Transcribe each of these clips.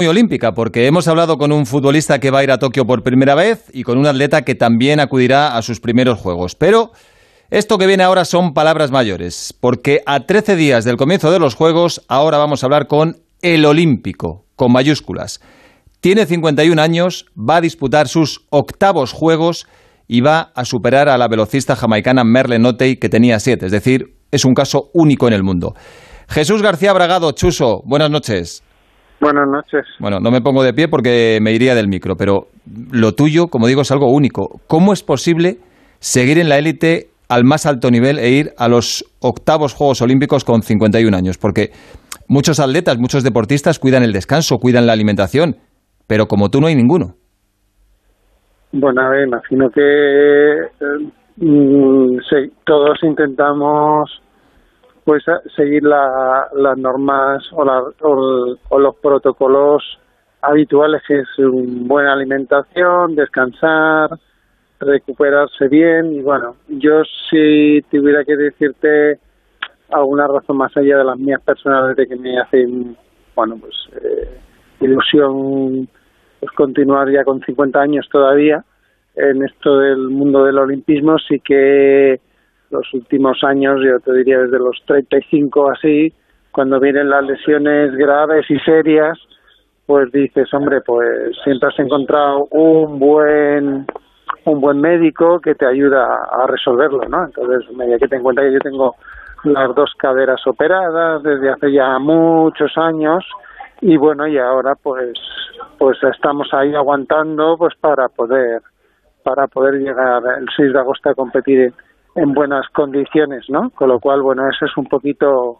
muy olímpica, porque hemos hablado con un futbolista que va a ir a Tokio por primera vez y con un atleta que también acudirá a sus primeros Juegos. Pero esto que viene ahora son palabras mayores, porque a 13 días del comienzo de los Juegos, ahora vamos a hablar con el Olímpico, con mayúsculas. Tiene 51 años, va a disputar sus octavos Juegos y va a superar a la velocista jamaicana Merle Notey, que tenía siete, es decir, es un caso único en el mundo. Jesús García Bragado, Chuso, buenas noches. Buenas noches. Bueno, no me pongo de pie porque me iría del micro, pero lo tuyo, como digo, es algo único. ¿Cómo es posible seguir en la élite al más alto nivel e ir a los octavos Juegos Olímpicos con 51 años? Porque muchos atletas, muchos deportistas cuidan el descanso, cuidan la alimentación, pero como tú no hay ninguno. Bueno, a ver, imagino que eh, mm, sí, todos intentamos pues seguir las normas o, o, los protocolos habituales que es buena alimentación, descansar, recuperarse bien. Y bueno, yo si tuviera que decirte alguna razón más allá de las mías personales de que me hacen, bueno, pues eh, ilusión pues continuar ya con 50 años todavía en esto del mundo del olimpismo, sí que los últimos años, yo te diría desde los 35 así, cuando vienen las lesiones graves y serias, pues dices, hombre, pues siempre has encontrado un buen un buen médico que te ayuda a resolverlo, ¿no? Entonces, media que te en cuenta que yo tengo las dos caderas operadas desde hace ya muchos años y bueno, y ahora pues pues estamos ahí aguantando pues para poder para poder llegar el 6 de agosto a competir en buenas condiciones, ¿no? Con lo cual, bueno, ese es un poquito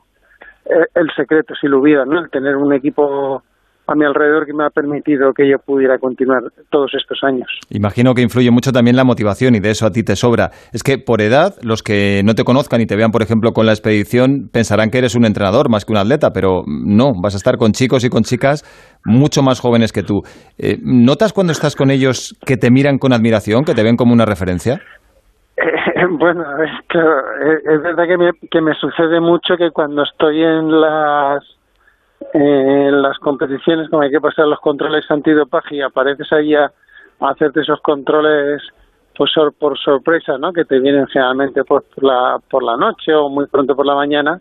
eh, el secreto, si lo hubiera, ¿no? El tener un equipo a mi alrededor que me ha permitido que yo pudiera continuar todos estos años. Imagino que influye mucho también la motivación y de eso a ti te sobra. Es que por edad, los que no te conozcan y te vean, por ejemplo, con la expedición, pensarán que eres un entrenador más que un atleta, pero no, vas a estar con chicos y con chicas mucho más jóvenes que tú. Eh, ¿Notas cuando estás con ellos que te miran con admiración, que te ven como una referencia? bueno, es, es verdad que me, que me sucede mucho que cuando estoy en las en las competiciones, como hay que pasar los controles antidopaje y apareces ahí a, hacerte esos controles pues por sorpresa, ¿no? Que te vienen generalmente pues, por la por la noche o muy pronto por la mañana,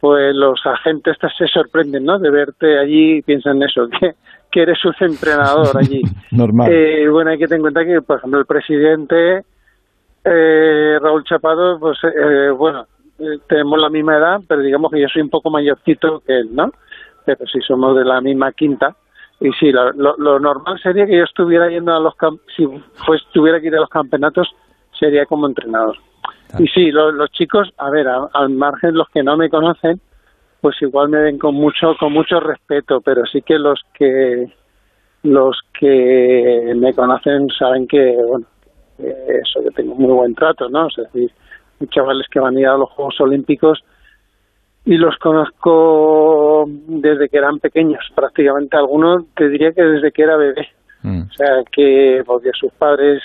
pues los agentes se sorprenden, ¿no? De verte allí y piensan eso, que, que eres un entrenador allí. Normal. Eh, bueno, hay que tener en cuenta que, por ejemplo, el presidente eh, Raúl Chapado, pues eh, bueno, eh, tenemos la misma edad, pero digamos que yo soy un poco mayorcito que él, ¿no? Pero si somos de la misma quinta. Y sí, lo, lo, normal sería que yo estuviera yendo a los si pues tuviera que ir a los campeonatos, sería como entrenador. Y sí, los chicos, a ver, al margen los que no me conocen, pues igual me ven con mucho con mucho respeto, pero sí que los que los que me conocen saben que bueno eso que tengo muy buen trato, ¿no? Es decir, hay chavales que van a ir a los Juegos Olímpicos y los conozco desde que eran pequeños, prácticamente algunos te diría que desde que era bebé. Mm. O sea, que porque sus padres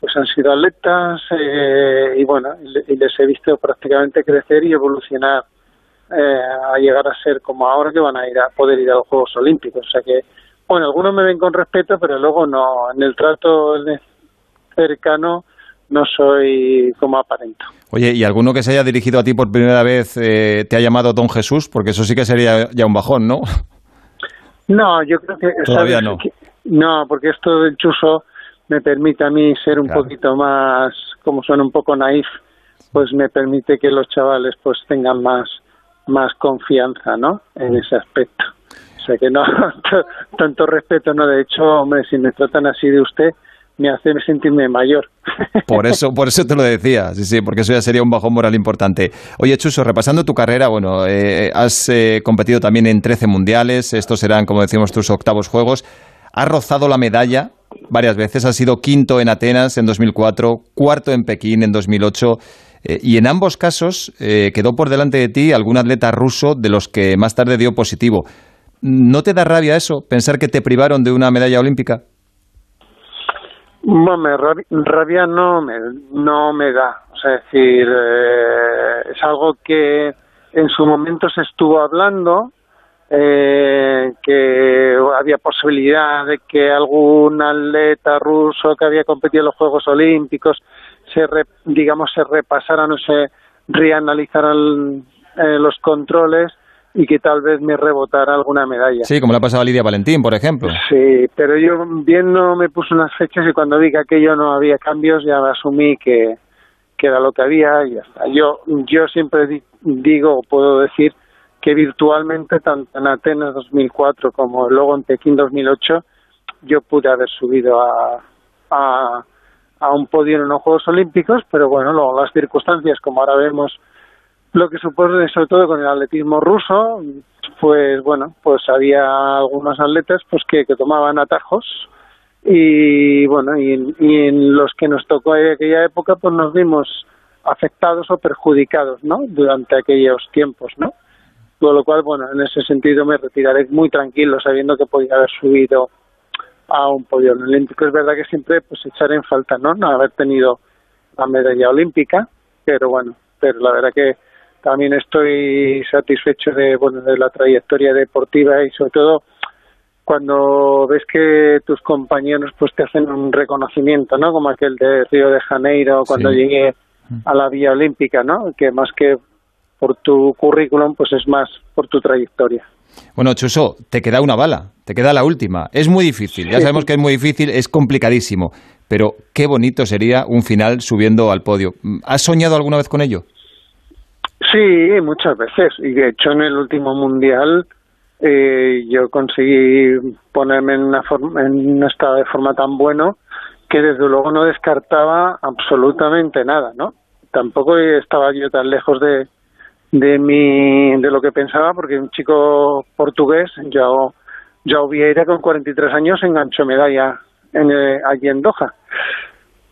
pues han sido atletas eh, y bueno, y les he visto prácticamente crecer y evolucionar eh, a llegar a ser como ahora que van a ir a poder ir a los Juegos Olímpicos. O sea que, bueno, algunos me ven con respeto, pero luego no, en el trato cercano no soy como aparento. Oye, ¿y alguno que se haya dirigido a ti por primera vez eh, te ha llamado Don Jesús? Porque eso sí que sería ya un bajón, ¿no? No, yo creo que... Todavía no. no, porque esto del chuso me permite a mí ser un poquito más, como suena un poco naif, pues me permite que los chavales pues tengan más, más confianza, ¿no? En ese aspecto. O sea que no, tanto respeto, ¿no? De hecho, hombre, si me tratan así de usted, me hace sentirme mayor. Por eso, por eso te lo decía, sí, sí, porque eso ya sería un bajón moral importante. Oye, Chuso, repasando tu carrera, bueno, eh, has eh, competido también en 13 mundiales, estos serán, como decimos, tus octavos juegos. Has rozado la medalla varias veces, has sido quinto en Atenas en 2004, cuarto en Pekín en 2008. Eh, y en ambos casos quedó por delante de ti algún atleta ruso de los que más tarde dio positivo. ¿No te da rabia eso, pensar que te privaron de una medalla olímpica? Bueno, rabia, no me, no me da. O sea, es decir, eh, es algo que en su momento se estuvo hablando, eh, que había posibilidad de que algún atleta ruso que había competido en los Juegos Olímpicos se digamos se repasaran o se reanalizaran eh, los controles y que tal vez me rebotara alguna medalla. Sí, como le ha pasado a Lidia Valentín, por ejemplo. Sí, pero yo bien no me puse unas fechas y cuando vi que aquello no había cambios ya asumí que, que era lo que había y ya está. Yo, yo siempre digo o puedo decir que virtualmente, tanto en Atenas 2004 como luego en Pekín 2008, yo pude haber subido a, a, a un podio en los Juegos Olímpicos, pero bueno, luego las circunstancias, como ahora vemos lo que supone sobre todo con el atletismo ruso, pues bueno, pues había algunos atletas pues que, tomaban atajos y bueno, y, y en los que nos tocó en aquella época pues nos vimos afectados o perjudicados, ¿no? Durante aquellos tiempos, ¿no? Con lo cual, bueno, en ese sentido me retiraré muy tranquilo, sabiendo que podía haber subido a un podio olímpico. Es verdad que siempre pues echaré en falta, ¿no? No haber tenido la medalla olímpica, pero bueno, pero la verdad que también estoy satisfecho de, bueno, de la trayectoria deportiva y sobre todo cuando ves que tus compañeros pues te hacen un reconocimiento, ¿no? Como aquel de Río de Janeiro cuando llegué a la Vía Olímpica, ¿no? Que más que por tu currículum, pues es más por tu trayectoria. Bueno, Chuso, te queda una bala, te queda la última. Es muy difícil, ya sabemos que es muy difícil, es complicadísimo, pero qué bonito sería un final subiendo al podio. ¿Has soñado alguna vez con ello? Sí, muchas veces. Y de hecho en el último mundial eh, yo conseguí ponerme en, una forma, en un estado de forma tan bueno que desde luego no descartaba absolutamente nada, ¿no? Tampoco estaba yo tan lejos de, de mi de lo que pensaba porque un chico portugués ya ya Vieira con 43 años enganchó medalla en, eh, allí en Doha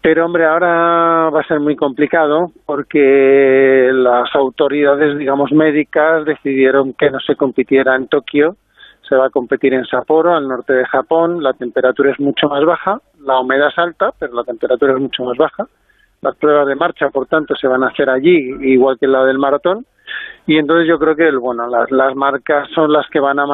pero hombre ahora va a ser muy complicado porque las autoridades digamos médicas decidieron que no se compitiera en Tokio. Se va a competir en Sapporo al norte de Japón. La temperatura es mucho más baja la humedad es alta pero la temperatura es mucho más baja. Las pruebas de marcha, por tanto, se van a hacer allí, igual que la del maratón, y entonces yo creo que bueno las, las marcas son las que van a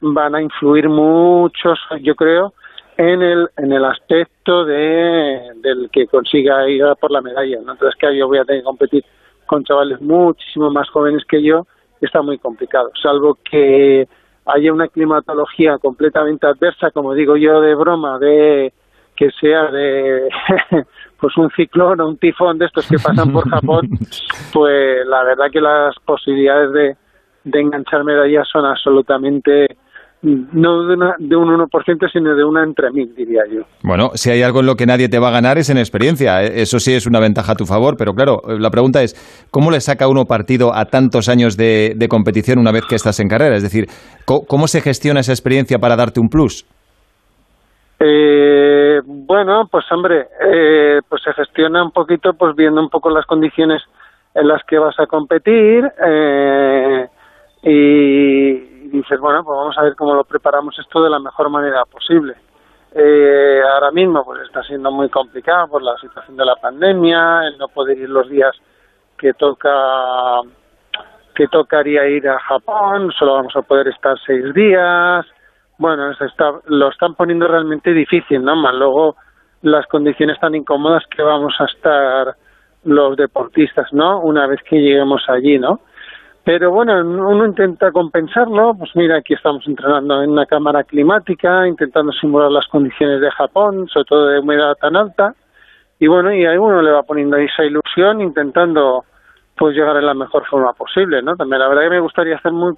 van a influir mucho yo creo en el en el aspecto de del que consiga ir a por la medalla ¿no? entonces que yo voy a tener que competir con chavales muchísimo más jóvenes que yo está muy complicado salvo que haya una climatología completamente adversa como digo yo de broma de que sea de pues un ciclón o un tifón de estos que pasan por Japón, pues la verdad que las posibilidades de, de enganchar medallas son absolutamente no de, una, de un 1%, sino de una entre mil, diría yo. Bueno, si hay algo en lo que nadie te va a ganar es en experiencia. ¿eh? Eso sí es una ventaja a tu favor, pero claro, la pregunta es, ¿cómo le saca uno partido a tantos años de, de competición una vez que estás en carrera? Es decir, ¿cómo, se gestiona esa experiencia para darte un plus? Eh, bueno, pues hombre, eh, pues se gestiona un poquito, pues viendo un poco las condiciones en las que vas a competir eh, y dices, bueno, pues vamos a ver cómo lo preparamos esto de la mejor manera posible. Eh, ahora mismo pues está siendo muy complicado por la situación de la pandemia, el no poder ir los días que toca que tocaría ir a Japón, solo vamos a poder estar seis días, bueno, se está, lo están poniendo realmente difícil, ¿no? Más luego las condiciones tan incómodas que vamos a estar los deportistas, ¿no? Una vez que lleguemos allí, ¿no? Pero bueno, uno intenta compensarlo, pues mira, aquí estamos entrenando en una cámara climática, intentando simular las condiciones de Japón, sobre todo de humedad tan alta, y bueno, y ahí uno le va poniendo esa ilusión, intentando pues llegar en la mejor forma posible, ¿no? También la verdad que me gustaría hacer muy,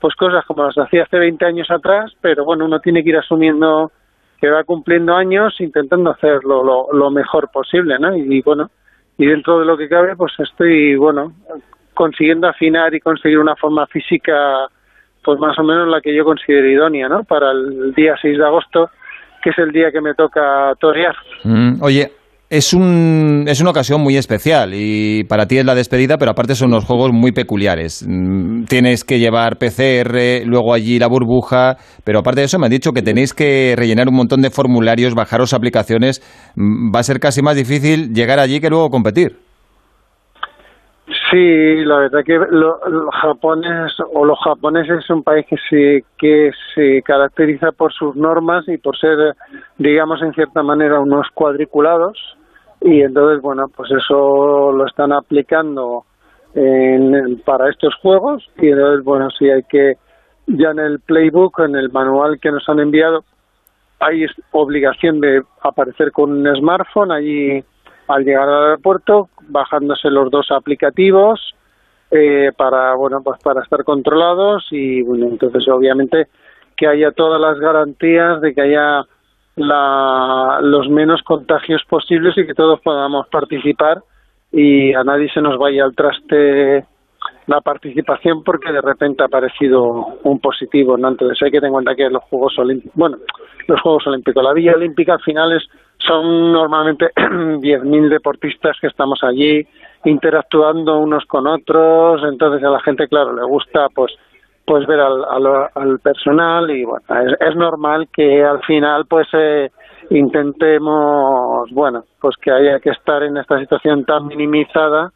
pues cosas como las hacía hace 20 años atrás, pero bueno, uno tiene que ir asumiendo que va cumpliendo años intentando hacerlo lo, mejor posible, ¿no? Y, bueno, y dentro de lo que cabe, pues estoy, bueno, consiguiendo afinar y conseguir una forma física, pues más o menos la que yo considero idónea, ¿no? Para el día 6 de agosto, que es el día que me toca torear. Mm, oye, es, un, es una ocasión muy especial y para ti es la despedida, pero aparte son unos juegos muy peculiares. Mm, tienes que llevar PCR, luego allí la burbuja, pero aparte de eso me han dicho que tenéis que rellenar un montón de formularios, bajaros aplicaciones. Mm, va a ser casi más difícil llegar allí que luego competir. Sí, la verdad que lo, los japones o los japoneses es un país que se que se caracteriza por sus normas y por ser, digamos, en cierta manera unos cuadriculados. Y entonces bueno, pues eso lo están aplicando en, para estos juegos. Y entonces bueno, sí hay que ya en el playbook, en el manual que nos han enviado, hay obligación de aparecer con un smartphone. Allí al llegar al aeropuerto, bajándose los dos aplicativos eh, para bueno pues para estar controlados y bueno entonces obviamente que haya todas las garantías de que haya la, los menos contagios posibles y que todos podamos participar y a nadie se nos vaya al traste la participación porque de repente ha aparecido un positivo, ¿no? Entonces hay que tener en cuenta que los Juegos Olímpicos, bueno, los Juegos Olímpicos, la Villa Olímpica al final es, son normalmente 10.000 deportistas que estamos allí interactuando unos con otros, entonces a la gente, claro, le gusta pues pues ver al, al, personal y bueno, es, es, normal que al final pues eh, intentemos, bueno, pues que haya que estar en esta situación tan minimizada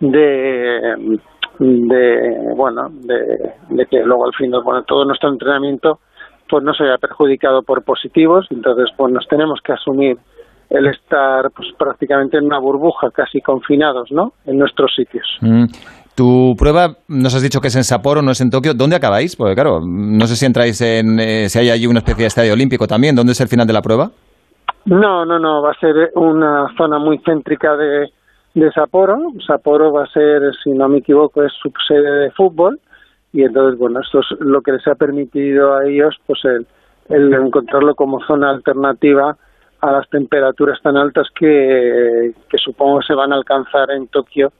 de de bueno de, que luego al final bueno todo nuestro entrenamiento pues no se haya perjudicado por positivos entonces pues nos tenemos que asumir el estar pues prácticamente en una burbuja casi confinados no en nuestros sitios mm. Tu prueba, nos has dicho que es en Sapporo, no es en Tokio. ¿Dónde acabáis? Porque claro, no sé si entráis en, eh, si hay allí una especie de estadio olímpico también. ¿Dónde es el final de la prueba? No, no, no. Va a ser una zona muy céntrica de, de Sapporo. Sapporo va a ser, si no me equivoco, es subsede de fútbol y entonces, bueno, esto es lo que les ha permitido a ellos, pues el, el encontrarlo como zona alternativa a las temperaturas tan altas que, que supongo se van a alcanzar en Tokio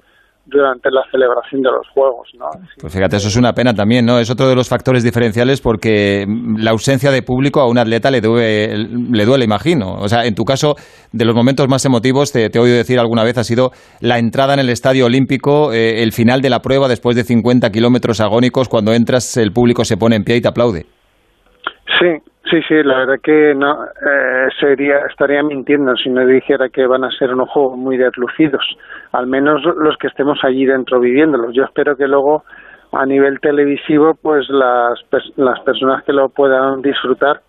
durante la celebración de los Juegos. ¿no? Pues fíjate, eso es una pena también, ¿no? Es otro de los factores diferenciales porque la ausencia de público a un atleta le duele, le duele imagino. O sea, en tu caso, de los momentos más emotivos, te, he oído decir alguna vez, ha sido la entrada en el Estadio Olímpico, eh, el final de la prueba después de 50 kilómetros agónicos, cuando entras el público se pone en pie y te aplaude. Sí, Sí, sí, la verdad que no eh, sería estaría mintiendo si no dijera que van a ser unos juegos muy deslucidos, al menos los que estemos allí dentro viviéndolos. Yo espero que luego a nivel televisivo, pues las las personas que lo puedan disfrutar,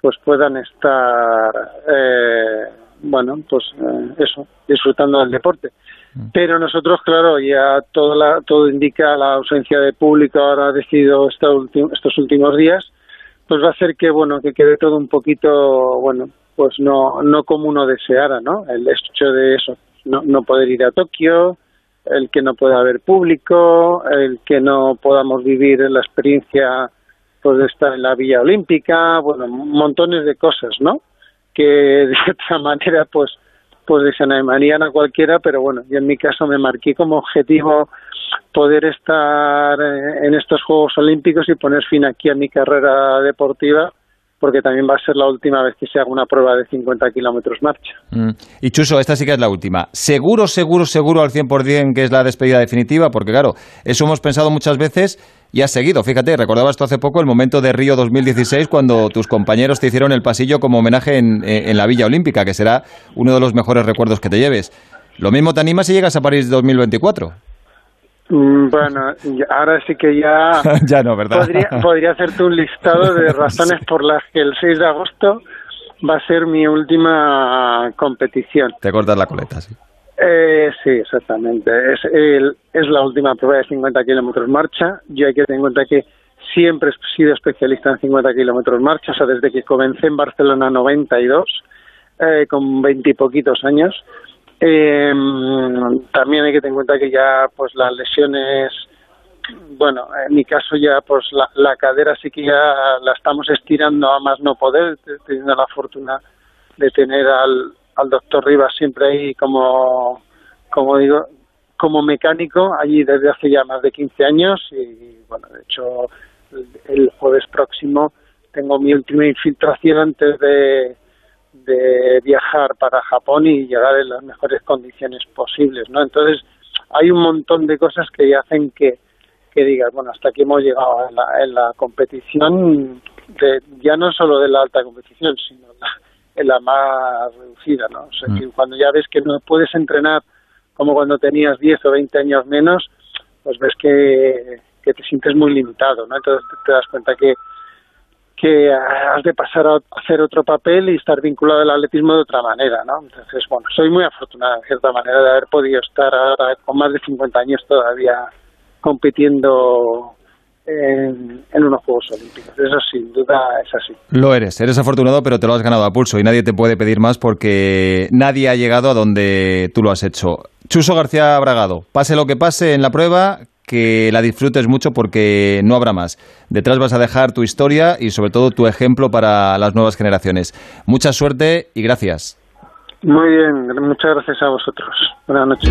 pues puedan estar, eh, bueno, pues eh, eso, disfrutando del deporte. Mm. Pero nosotros, claro, ya todo la, todo indica la ausencia de público ahora ha decidido estos últimos días pues va a ser que bueno que quede todo un poquito bueno pues no no como uno deseara no el hecho de eso no no poder ir a Tokio el que no pueda haber público el que no podamos vivir la experiencia pues de estar en la Villa Olímpica bueno montones de cosas no que de otra manera pues pues desanimarían a cualquiera pero bueno yo en mi caso me marqué como objetivo poder estar en estos Juegos Olímpicos y poner fin aquí a mi carrera deportiva porque también va a ser la última vez que se haga una prueba de 50 kilómetros marcha. Mm. Y Chuso, esta sí que es la última. ¿Seguro, seguro, seguro al 100% que es la despedida definitiva? Porque claro, eso hemos pensado muchas veces y has seguido. Fíjate, recordabas tú hace poco el momento de Río 2016 cuando tus compañeros te hicieron el pasillo como homenaje en, en la Villa Olímpica, que será uno de los mejores recuerdos que te lleves. ¿Lo mismo te anima si llegas a París 2024? Mm, bueno, ahora sí que ya, ya no, ¿verdad? Podría, podría hacerte un listado de razones por las que el 6 de agosto va a ser mi última competición. Te cortas la coleta, sí. Eh, sí, exactamente. Es, el, es la última prueba de 50 kilómetros marcha. Yo hay que tener en cuenta que siempre he sido especialista en 50 kilómetros marcha, o sea, desde que comencé en Barcelona 92, eh, con 20 y poquitos años. Eh, también hay que tener en cuenta que ya pues las lesiones, bueno, en mi caso ya pues la, la cadera sí que ya la estamos estirando a más no poder, teniendo la fortuna de tener al, al doctor Rivas siempre ahí como, como digo, como mecánico allí desde hace ya más de 15 años y bueno, de hecho el, el jueves próximo tengo mi última infiltración antes de de viajar para Japón y llegar en las mejores condiciones posibles, ¿no? Entonces, hay un montón de cosas que hacen que, que digas, bueno, hasta aquí hemos llegado en la, en la competición, de, ya no solo de la alta competición, sino en la más reducida, ¿no? O sea, que mm. cuando ya ves que no puedes entrenar como cuando tenías 10 o 20 años menos, pues ves que, que te sientes muy limitado, ¿no? Entonces te das cuenta que, que has de pasar a hacer otro papel y estar vinculado al atletismo de otra manera, ¿no? Entonces, bueno, soy muy afortunada, en cierta manera, de haber podido estar ahora con más de 50 años todavía compitiendo en, en, unos Juegos Olímpicos. Eso sin duda es así. Lo eres, eres afortunado, pero te lo has ganado a pulso y nadie te puede pedir más porque nadie ha llegado a donde tú lo has hecho. Chuso García Bragado, pase lo que pase en la prueba, que la disfrutes mucho porque no habrá más. Detrás vas a dejar tu historia y sobre todo tu ejemplo para las nuevas generaciones. Mucha suerte y gracias. Muy bien, muchas gracias a vosotros. Buenas noches.